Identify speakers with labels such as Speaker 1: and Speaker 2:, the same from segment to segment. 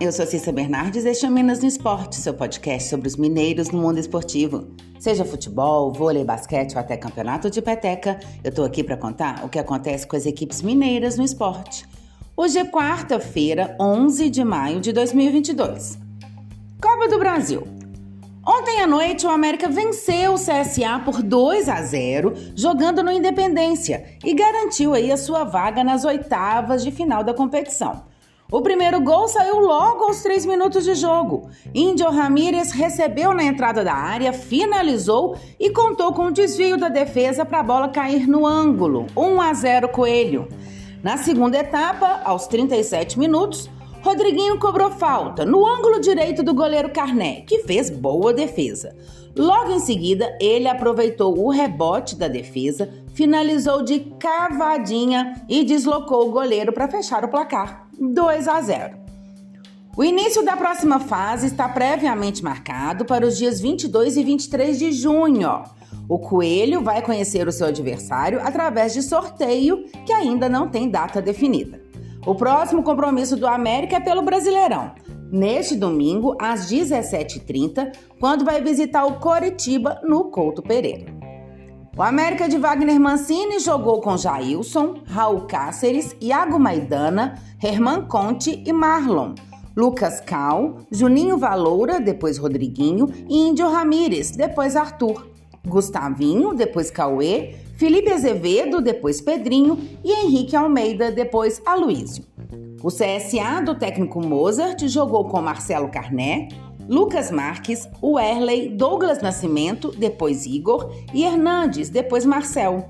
Speaker 1: eu sou Cissa Bernardes e este é Minas no Esporte, seu podcast sobre os mineiros no mundo esportivo. Seja futebol, vôlei, basquete ou até campeonato de peteca, eu tô aqui para contar o que acontece com as equipes mineiras no esporte. Hoje é quarta-feira, 11 de maio de 2022. Copa do Brasil. Ontem à noite, o América venceu o CSA por 2 a 0, jogando no Independência, e garantiu aí a sua vaga nas oitavas de final da competição. O primeiro gol saiu logo aos 3 minutos de jogo. Índio Ramírez recebeu na entrada da área, finalizou e contou com o desvio da defesa para a bola cair no ângulo. 1 a 0 Coelho. Na segunda etapa, aos 37 minutos, Rodriguinho cobrou falta no ângulo direito do goleiro Carné, que fez boa defesa. Logo em seguida, ele aproveitou o rebote da defesa, finalizou de cavadinha e deslocou o goleiro para fechar o placar. 2 a 0. O início da próxima fase está previamente marcado para os dias 22 e 23 de junho. O Coelho vai conhecer o seu adversário através de sorteio que ainda não tem data definida. O próximo compromisso do América é pelo Brasileirão, neste domingo às 17h30, quando vai visitar o Coritiba no Couto Pereira. O América de Wagner Mancini jogou com Jailson, Raul Cáceres, Iago Maidana, Herman Conte e Marlon. Lucas Cal, Juninho Valoura, depois Rodriguinho e Índio Ramírez, depois Arthur. Gustavinho, depois Cauê, Felipe Azevedo, depois Pedrinho e Henrique Almeida, depois Aloísio. O CSA do técnico Mozart jogou com Marcelo Carné, Lucas Marques, Werley, Douglas Nascimento, depois Igor e Hernandes, depois Marcel.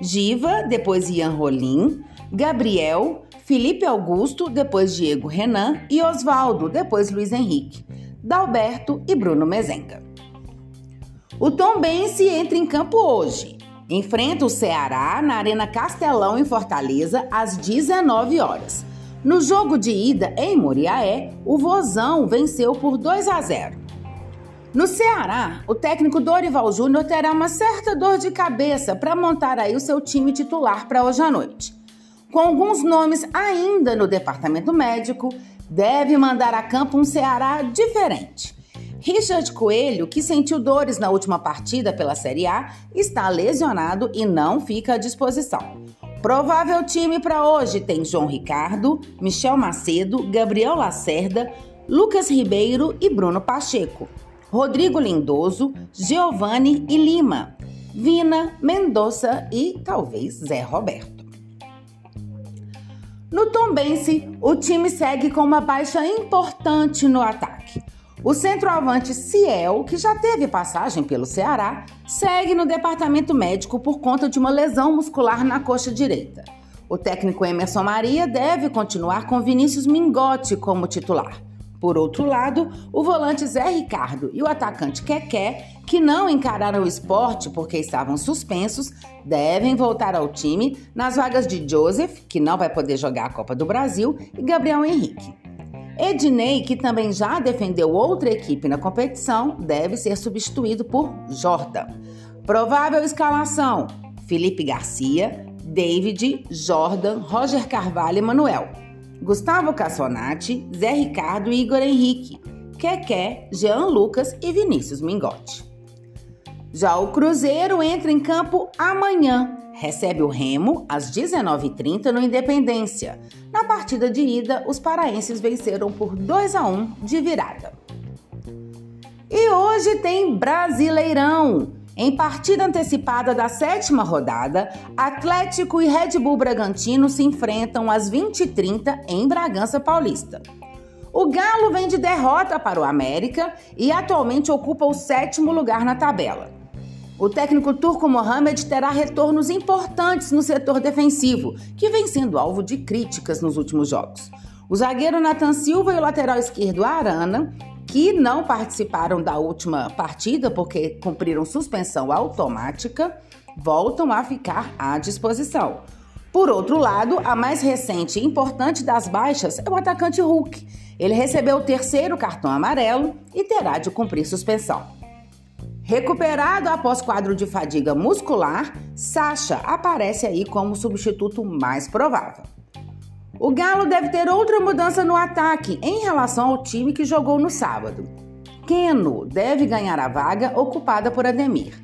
Speaker 1: Giva, depois Ian Rolim, Gabriel, Felipe Augusto, depois Diego Renan e Oswaldo, depois Luiz Henrique, Dalberto e Bruno Mezenga. O Tom Bense entra em campo hoje. Enfrenta o Ceará na Arena Castelão em Fortaleza às 19 horas. No jogo de ida em Moriaé, o Vozão venceu por 2 a 0. No Ceará, o técnico Dorival Júnior terá uma certa dor de cabeça para montar aí o seu time titular para hoje à noite. Com alguns nomes ainda no departamento médico, deve mandar a campo um Ceará diferente. Richard Coelho, que sentiu dores na última partida pela Série A, está lesionado e não fica à disposição. Provável time para hoje tem João Ricardo, Michel Macedo, Gabriel Lacerda, Lucas Ribeiro e Bruno Pacheco, Rodrigo Lindoso, Giovanni e Lima, Vina, Mendonça e talvez Zé Roberto. No Tombense, o time segue com uma baixa importante no ataque. O centroavante Ciel, que já teve passagem pelo Ceará, segue no departamento médico por conta de uma lesão muscular na coxa direita. O técnico Emerson Maria deve continuar com Vinícius Mingotti como titular. Por outro lado, o volante Zé Ricardo e o atacante Keké, que não encararam o esporte porque estavam suspensos, devem voltar ao time nas vagas de Joseph, que não vai poder jogar a Copa do Brasil, e Gabriel Henrique. Ednei, que também já defendeu outra equipe na competição, deve ser substituído por Jordan. Provável escalação: Felipe Garcia, David, Jordan, Roger Carvalho e Manuel. Gustavo Cassonati, Zé Ricardo e Igor Henrique. Keké, Jean Lucas e Vinícius Mingotti. Já o Cruzeiro entra em campo amanhã, recebe o Remo às 19h30 no Independência. Na partida de ida, os paraenses venceram por 2 a 1 de virada. E hoje tem Brasileirão. Em partida antecipada da sétima rodada, Atlético e Red Bull Bragantino se enfrentam às 20h30 em Bragança Paulista. O Galo vem de derrota para o América e atualmente ocupa o sétimo lugar na tabela. O técnico turco Mohamed terá retornos importantes no setor defensivo, que vem sendo alvo de críticas nos últimos jogos. O zagueiro Nathan Silva e o lateral esquerdo Arana, que não participaram da última partida porque cumpriram suspensão automática, voltam a ficar à disposição. Por outro lado, a mais recente e importante das baixas é o atacante Hulk. Ele recebeu o terceiro cartão amarelo e terá de cumprir suspensão. Recuperado após quadro de fadiga muscular, Sasha aparece aí como substituto mais provável. O Galo deve ter outra mudança no ataque em relação ao time que jogou no sábado. Keno deve ganhar a vaga ocupada por Ademir.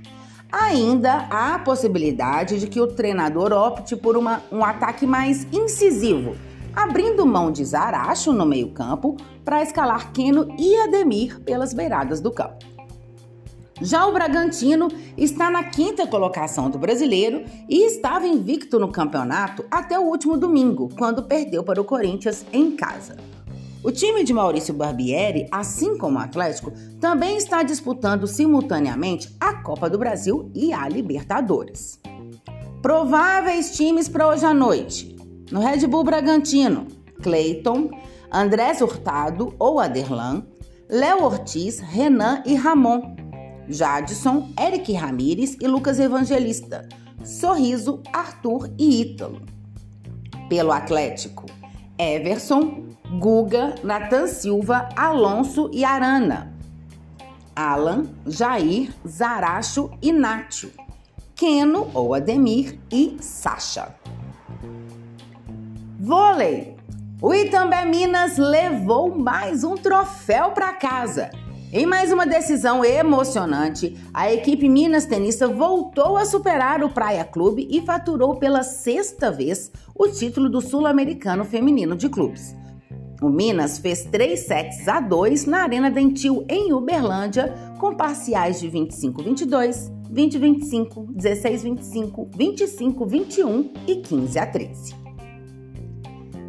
Speaker 1: Ainda há a possibilidade de que o treinador opte por uma, um ataque mais incisivo, abrindo mão de Zaracho no meio-campo para escalar Keno e Ademir pelas beiradas do campo. Já o Bragantino está na quinta colocação do brasileiro e estava invicto no campeonato até o último domingo, quando perdeu para o Corinthians em casa. O time de Maurício Barbieri, assim como o Atlético, também está disputando simultaneamente a Copa do Brasil e a Libertadores. Prováveis times para hoje à noite: no Red Bull Bragantino, Cleiton, Andrés Hurtado ou Aderlan, Léo Ortiz, Renan e Ramon. Jadson, Eric Ramires e Lucas Evangelista. Sorriso, Arthur e Ítalo. Pelo Atlético, Everson, Guga, Natan Silva, Alonso e Arana. Alan, Jair, Zaracho e Nátio. Keno ou Ademir e Sacha. Vôlei. O Itambé Minas levou mais um troféu para casa. Em mais uma decisão emocionante, a equipe Minas Tenista voltou a superar o Praia Clube e faturou pela sexta vez o título do Sul-Americano Feminino de Clubes. O Minas fez 3 sets a 2 na Arena Dentil, em Uberlândia, com parciais de 25-22, 20-25, 16-25, 25-21 e 15 a 13.